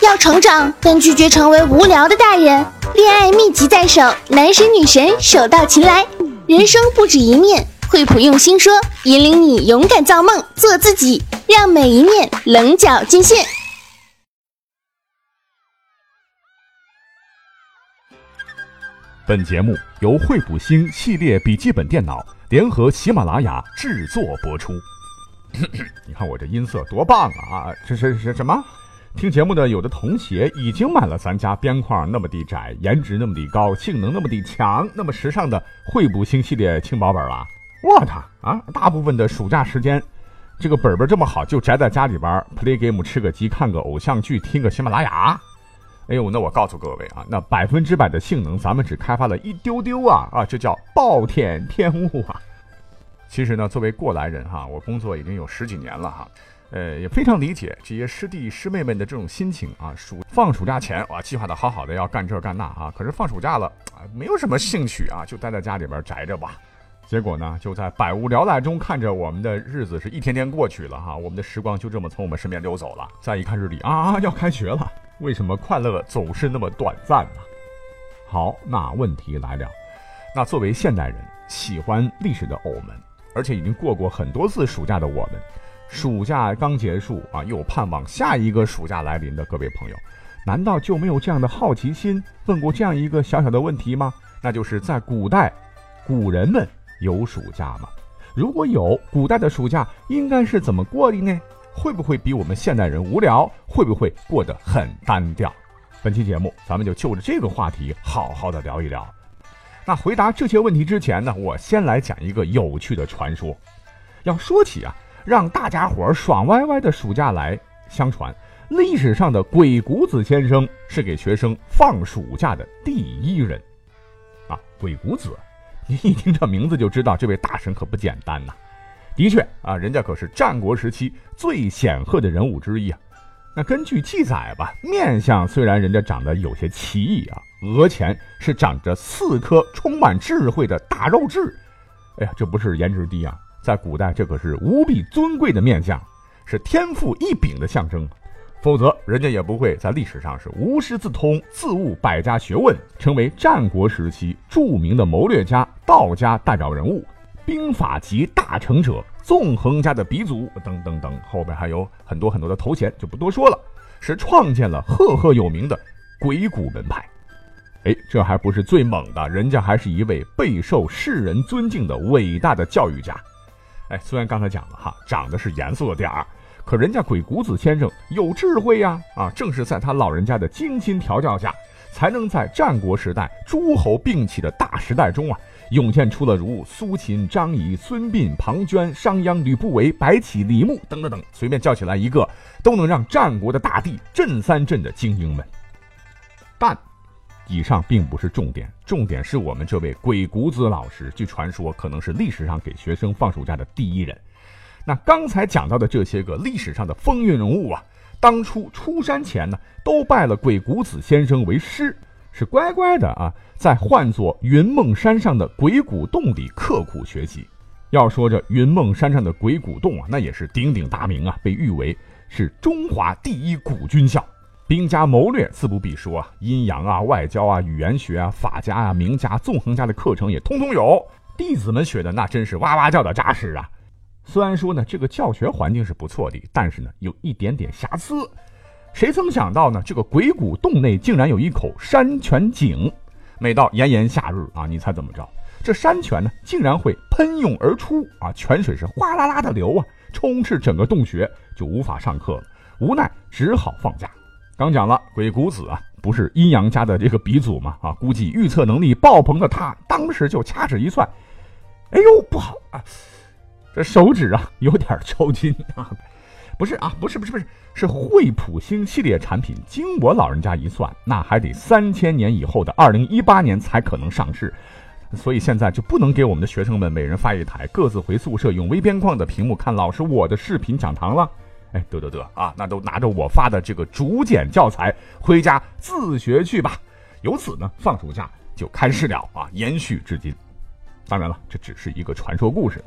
要成长，但拒绝成为无聊的大人。恋爱秘籍在手，男神女神手到擒来。人生不止一面，惠普用心说，引领你勇敢造梦，做自己，让每一面棱角尽现。本节目由惠普星系列笔记本电脑联合喜马拉雅制作播出。你看我这音色多棒啊！这是是什么？听节目的有的同学已经买了咱家边框那么的窄、颜值那么的高、性能那么的强、那么时尚的惠普星系列轻薄本了。我操啊！大部分的暑假时间，这个本本这么好，就宅在家里边 play game、吃个鸡、看个偶像剧、听个喜马拉雅。哎呦，那我告诉各位啊，那百分之百的性能，咱们只开发了一丢丢啊啊，这叫暴殄天物啊！其实呢，作为过来人哈，我工作已经有十几年了哈，呃，也非常理解这些师弟师妹们的这种心情啊。暑放暑假前哇，计划的好好的要干这干那啊，可是放暑假了啊，没有什么兴趣啊，就待在家里边宅着吧。结果呢，就在百无聊赖中看着我们的日子是一天天过去了哈，我们的时光就这么从我们身边溜走了。再一看日历啊，要开学了。为什么快乐总是那么短暂呢？好，那问题来了。那作为现代人，喜欢历史的偶们，而且已经过过很多次暑假的我们，暑假刚结束啊，又盼望下一个暑假来临的各位朋友，难道就没有这样的好奇心，问过这样一个小小的问题吗？那就是在古代，古人们有暑假吗？如果有，古代的暑假应该是怎么过的呢？会不会比我们现代人无聊？会不会过得很单调？本期节目咱们就就着这个话题好好的聊一聊。那回答这些问题之前呢，我先来讲一个有趣的传说。要说起啊，让大家伙爽歪歪的暑假来，相传历史上的鬼谷子先生是给学生放暑假的第一人。啊，鬼谷子，你一听这名字就知道这位大神可不简单呐。的确啊，人家可是战国时期最显赫的人物之一啊。那根据记载吧，面相虽然人家长得有些奇异啊，额前是长着四颗充满智慧的大肉痣。哎呀，这不是颜值低啊，在古代这可是无比尊贵的面相，是天赋异禀的象征。否则人家也不会在历史上是无师自通，自悟百家学问，成为战国时期著名的谋略家、道家代表人物。兵法集大成者，纵横家的鼻祖，等等等，后边还有很多很多的头衔，就不多说了。是创建了赫赫有名的鬼谷门派。哎，这还不是最猛的，人家还是一位备受世人尊敬的伟大的教育家。哎，虽然刚才讲了哈，长得是严肃了点儿，可人家鬼谷子先生有智慧呀！啊，正是在他老人家的精心调教下，才能在战国时代诸侯并起的大时代中啊。涌现出了如苏秦、张仪、孙膑、庞涓、商鞅、吕不韦、白起、李牧等等等，随便叫起来一个，都能让战国的大地震三震的精英们。但，以上并不是重点，重点是我们这位鬼谷子老师，据传说可能是历史上给学生放暑假的第一人。那刚才讲到的这些个历史上的风云人物啊，当初出山前呢，都拜了鬼谷子先生为师。是乖乖的啊，在唤作云梦山上的鬼谷洞里刻苦学习。要说这云梦山上的鬼谷洞啊，那也是鼎鼎大名啊，被誉为是中华第一古军校，兵家谋略自不必说啊，阴阳啊、外交啊、语言学啊、法家啊、名家、纵横家的课程也通通有，弟子们学的那真是哇哇叫的扎实啊。虽然说呢，这个教学环境是不错的，但是呢，有一点点瑕疵。谁曾想到呢？这个鬼谷洞内竟然有一口山泉井，每到炎炎夏日啊，你猜怎么着？这山泉呢，竟然会喷涌而出啊！泉水是哗啦啦的流啊，充斥整个洞穴，就无法上课了。无奈只好放假。刚讲了，鬼谷子啊，不是阴阳家的这个鼻祖嘛？啊，估计预测能力爆棚的他，当时就掐指一算，哎呦，不好啊，这手指啊有点抽筋啊。不是啊，不是不是不是，是惠普星系列产品。经我老人家一算，那还得三千年以后的二零一八年才可能上市，所以现在就不能给我们的学生们每人发一台，各自回宿舍用微边框的屏幕看老师我的视频讲堂了。哎，得得得啊，那都拿着我发的这个竹简教材回家自学去吧。由此呢，放暑假就开始了啊，延续至今。当然了，这只是一个传说故事了。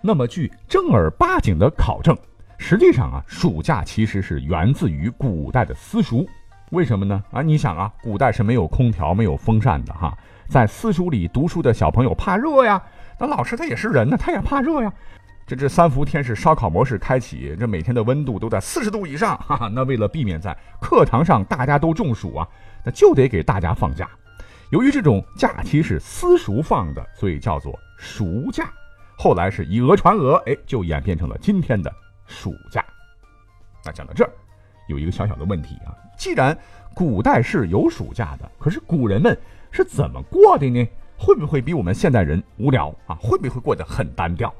那么，据正儿八经的考证。实际上啊，暑假其实是源自于古代的私塾。为什么呢？啊，你想啊，古代是没有空调、没有风扇的哈，在私塾里读书的小朋友怕热呀，那老师他也是人呢，他也怕热呀。这这三伏天是烧烤模式开启，这每天的温度都在四十度以上，哈哈。那为了避免在课堂上大家都中暑啊，那就得给大家放假。由于这种假期是私塾放的，所以叫做暑假。后来是以讹传讹，哎，就演变成了今天的暑假。那讲到这儿，有一个小小的问题啊，既然古代是有暑假的，可是古人们是怎么过的呢？会不会比我们现代人无聊啊？会不会过得很单调？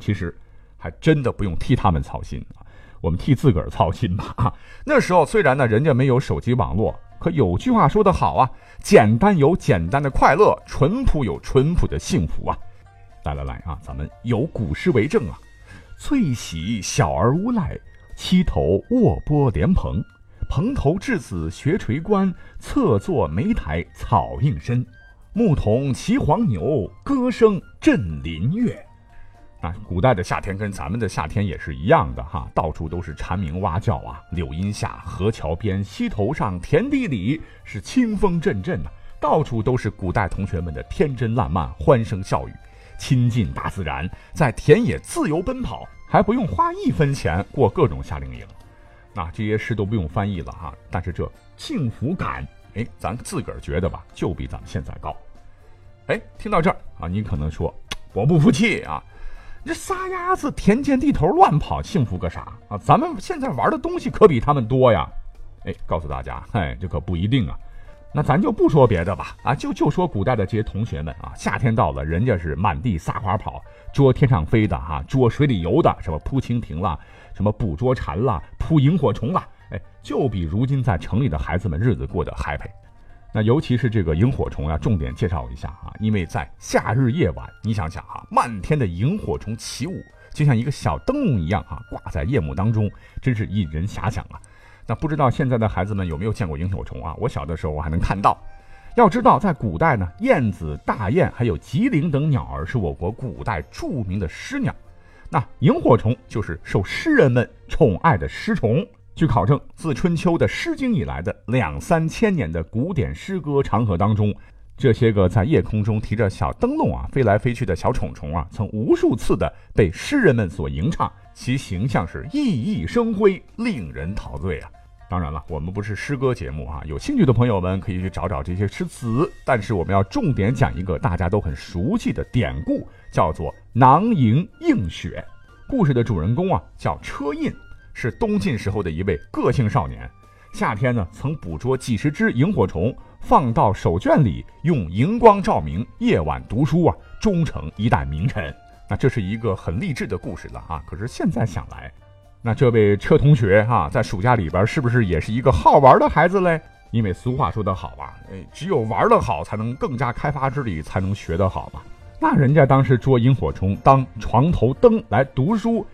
其实，还真的不用替他们操心啊，我们替自个儿操心吧啊！那时候虽然呢，人家没有手机网络，可有句话说得好啊：简单有简单的快乐，淳朴有淳朴的幸福啊！来来来啊，咱们有古诗为证啊：翠喜小儿无赖，溪头卧剥莲蓬。蓬头稚子学垂冠，侧坐莓苔草映身。牧童骑黄牛，歌声振林樾。啊，古代的夏天跟咱们的夏天也是一样的哈，到处都是蝉鸣蛙叫啊，柳荫下、河桥边、溪头上、田地里是清风阵阵呐，到处都是古代同学们的天真烂漫、欢声笑语，亲近大自然，在田野自由奔跑，还不用花一分钱过各种夏令营。那这些诗都不用翻译了哈，但是这幸福感，哎，咱自个儿觉得吧，就比咱们现在高。哎，听到这儿啊，你可能说我不服气啊。这撒丫子田间地头乱跑，幸福个啥啊？咱们现在玩的东西可比他们多呀！哎，告诉大家，哎，这可不一定啊。那咱就不说别的吧，啊，就就说古代的这些同学们啊，夏天到了，人家是满地撒欢跑，捉天上飞的哈，捉水里游的，什么扑蜻蜓啦，什么捕捉蝉啦，扑萤火虫啦，哎，就比如今在城里的孩子们日子过得 happy。那尤其是这个萤火虫啊，重点介绍一下啊，因为在夏日夜晚，你想想哈，漫天的萤火虫起舞，就像一个小灯笼一样啊，挂在夜幕当中，真是引人遐想啊。那不知道现在的孩子们有没有见过萤火虫啊？我小的时候我还能看到。要知道，在古代呢，燕子、大雁还有吉林等鸟儿是我国古代著名的诗鸟，那萤火虫就是受诗人们宠爱的诗虫。据考证，自春秋的《诗经》以来的两三千年的古典诗歌长河当中，这些个在夜空中提着小灯笼啊飞来飞去的小虫虫啊，曾无数次的被诗人们所吟唱，其形象是熠熠生辉，令人陶醉啊。当然了，我们不是诗歌节目啊，有兴趣的朋友们可以去找找这些诗词。但是我们要重点讲一个大家都很熟悉的典故，叫做“囊萤映雪”。故事的主人公啊叫车胤。是东晋时候的一位个性少年，夏天呢曾捕捉几十只萤火虫，放到手绢里，用荧光照明，夜晚读书啊，终成一代名臣。那这是一个很励志的故事了啊！可是现在想来，那这位车同学哈，在暑假里边是不是也是一个好玩的孩子嘞？因为俗话说得好啊，只有玩得好，才能更加开发智力，才能学得好嘛。那人家当时捉萤火虫当床头灯来读书。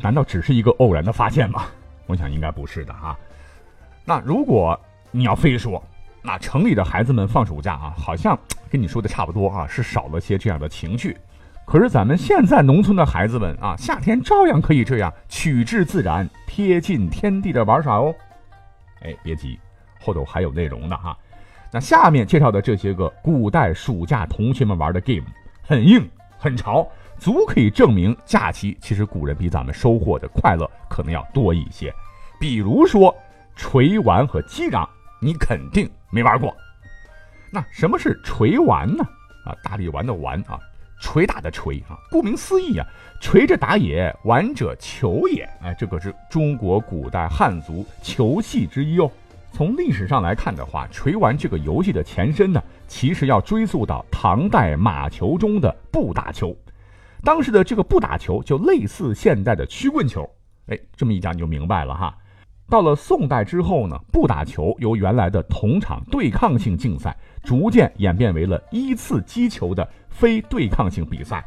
难道只是一个偶然的发现吗？我想应该不是的哈。那如果你要非说，那城里的孩子们放暑假啊，好像跟你说的差不多啊，是少了些这样的情趣。可是咱们现在农村的孩子们啊，夏天照样可以这样取之自然、贴近天地的玩耍哦。哎，别急，后头还有内容的哈。那下面介绍的这些个古代暑假同学们玩的 game，很硬，很潮。足可以证明，假期其实古人比咱们收获的快乐可能要多一些。比如说，锤丸和击掌，你肯定没玩过。那什么是锤丸呢？啊，大力丸的丸啊，捶打的捶啊。顾名思义啊，锤着打也，玩者球也。哎，这可是中国古代汉族球戏之一哦。从历史上来看的话，锤丸这个游戏的前身呢，其实要追溯到唐代马球中的不打球。当时的这个不打球就类似现代的曲棍球，哎，这么一讲你就明白了哈。到了宋代之后呢，不打球由原来的同场对抗性竞赛，逐渐演变为了依次击球的非对抗性比赛，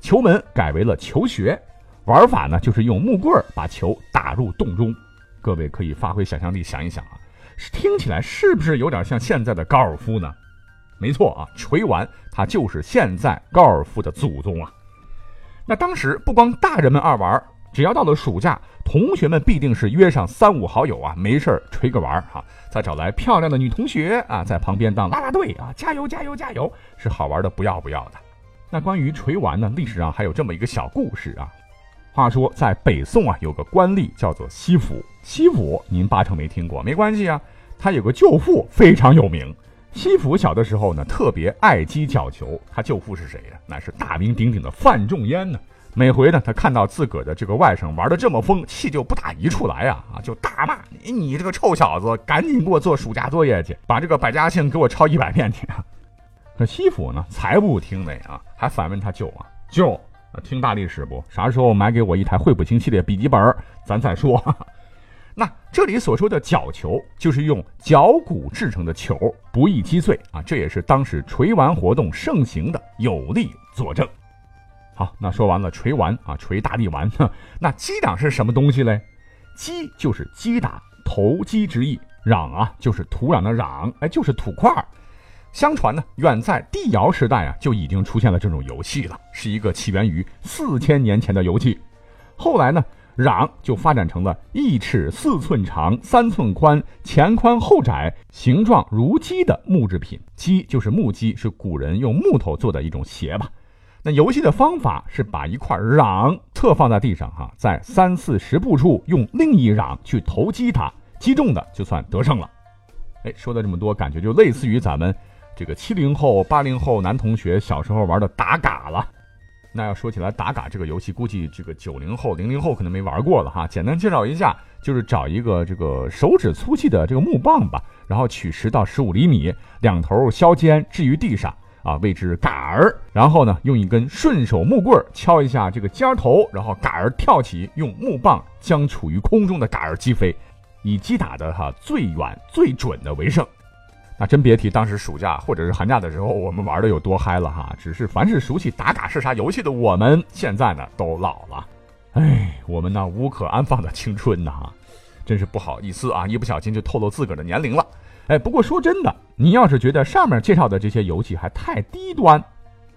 球门改为了球穴，玩法呢就是用木棍把球打入洞中。各位可以发挥想象力想一想啊，听起来是不是有点像现在的高尔夫呢？没错啊，锤丸它就是现在高尔夫的祖宗啊。那当时不光大人们爱玩，只要到了暑假，同学们必定是约上三五好友啊，没事儿锤个玩儿哈，再找来漂亮的女同学啊，在旁边当啦啦队啊，加油加油加油，是好玩的不要不要的。那关于锤丸呢，历史上还有这么一个小故事啊。话说在北宋啊，有个官吏叫做西府，西府您八成没听过，没关系啊，他有个舅父非常有名。西府小的时候呢，特别爱踢角球，他舅父是谁呀？那是大名鼎鼎的范仲淹呢。每回呢，他看到自个儿的这个外甥玩的这么疯，气就不打一处来啊啊，就大骂你你这个臭小子，赶紧给我做暑假作业去，把这个百家姓给我抄一百遍去。可西府呢，才不听呢啊，还反问他舅啊，舅，听大历史不？啥时候买给我一台惠普星系列笔记本，咱再说。那这里所说的角球，就是用角骨制成的球，不易击碎啊，这也是当时锤丸活动盛行的有力佐证。好，那说完了锤丸啊，锤大力丸。那击掌是什么东西嘞？击就是击打，投机之意。壤啊，就是土壤的壤，哎，就是土块。相传呢，远在帝尧时代啊，就已经出现了这种游戏了，是一个起源于四千年前的游戏。后来呢，壤就发展成了一尺四寸长、三寸宽、前宽后窄、形状如鸡的木制品。鸡就是木鸡，是古人用木头做的一种鞋吧。那游戏的方法是把一块壤侧放在地上，哈，在三四十步处用另一壤去投击它，击中的就算得胜了。哎，说了这么多，感觉就类似于咱们这个七零后、八零后男同学小时候玩的打嘎了。那要说起来打嘎这个游戏，估计这个九零后、零零后可能没玩过了哈。简单介绍一下，就是找一个这个手指粗细的这个木棒吧，然后取十到十五厘米，两头削尖置于地上。啊，谓之杆儿，然后呢，用一根顺手木棍敲一下这个尖头，然后杆儿跳起，用木棒将处于空中的杆儿击飞，以击打的哈最远最准的为胜。那真别提当时暑假或者是寒假的时候，我们玩的有多嗨了哈！只是凡是熟悉打卡是啥游戏的我们，现在呢都老了，哎，我们那无可安放的青春呐，真是不好意思啊，一不小心就透露自个儿的年龄了。哎，不过说真的，您要是觉得上面介绍的这些游戏还太低端，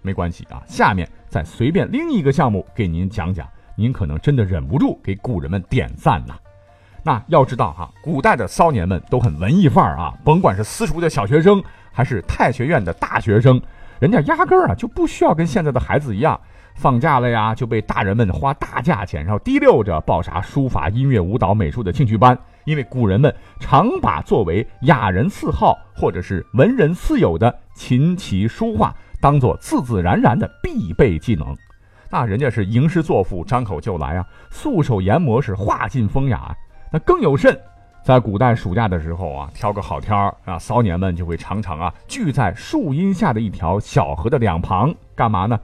没关系啊，下面再随便拎一个项目给您讲讲，您可能真的忍不住给古人们点赞呐。那要知道哈，古代的骚年们都很文艺范儿啊，甭管是私塾的小学生，还是太学院的大学生，人家压根儿啊就不需要跟现在的孩子一样，放假了呀就被大人们花大价钱，然后提溜着报啥书法、音乐、舞蹈、美术的兴趣班。因为古人们常把作为雅人四好或者是文人四友的琴棋书画当做自自然然的必备技能，那人家是吟诗作赋，张口就来啊，素手研磨是画尽风雅。那更有甚，在古代暑假的时候啊，挑个好天儿啊，骚年们就会常常啊聚在树荫下的一条小河的两旁，干嘛呢？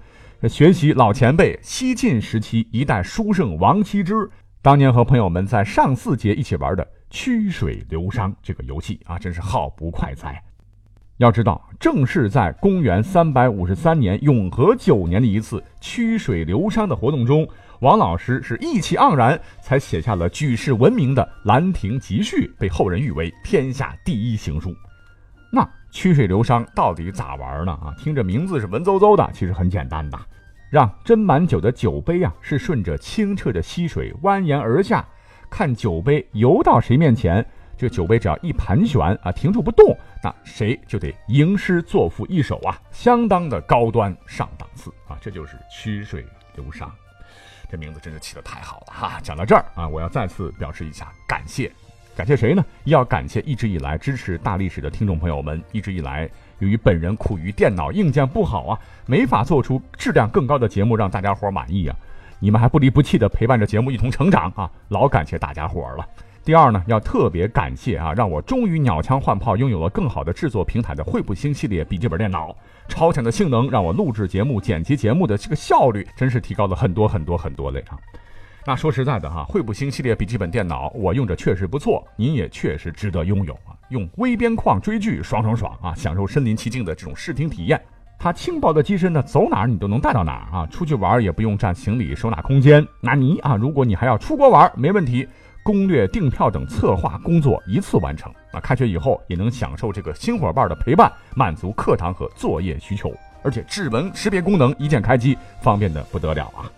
学习老前辈西晋时期一代书圣王羲之。当年和朋友们在上巳节一起玩的曲水流觞这个游戏啊，真是好不快哉！要知道，正是在公元三百五十三年永和九年的一次曲水流觞的活动中，王老师是意气盎然，才写下了举世闻名的《兰亭集序》，被后人誉为天下第一行书。那曲水流觞到底咋玩呢？啊，听着名字是文绉绉的，其实很简单的。让斟满酒的酒杯啊，是顺着清澈的溪水蜿蜒而下，看酒杯游到谁面前，这酒杯只要一盘旋啊，停住不动，那谁就得吟诗作赋一首啊，相当的高端上档次啊，这就是曲水流觞，这名字真是起得太好了哈！讲到这儿啊，我要再次表示一下感谢，感谢谁呢？要感谢一直以来支持大历史的听众朋友们，一直以来。由于本人苦于电脑硬件不好啊，没法做出质量更高的节目让大家伙满意啊。你们还不离不弃的陪伴着节目一同成长啊，老感谢大家伙了。第二呢，要特别感谢啊，让我终于鸟枪换炮拥有了更好的制作平台的惠普星系列笔记本电脑，超强的性能让我录制节目、剪辑节目的这个效率真是提高了很多很多很多嘞啊。那说实在的哈，惠普星系列笔记本电脑我用着确实不错，您也确实值得拥有啊。用微边框追剧，爽爽爽啊！享受身临其境的这种视听体验。它轻薄的机身呢，走哪儿你都能带到哪儿啊！出去玩也不用占行李收纳空间。那你啊，如果你还要出国玩，没问题，攻略、订票等策划工作一次完成。那开学以后也能享受这个新伙伴的陪伴，满足课堂和作业需求。而且指纹识别功能一键开机，方便的不得了啊！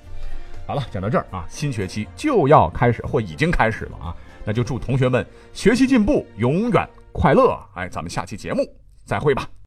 好了，讲到这儿啊，新学期就要开始或已经开始了啊，那就祝同学们学习进步，永远快乐。哎，咱们下期节目再会吧。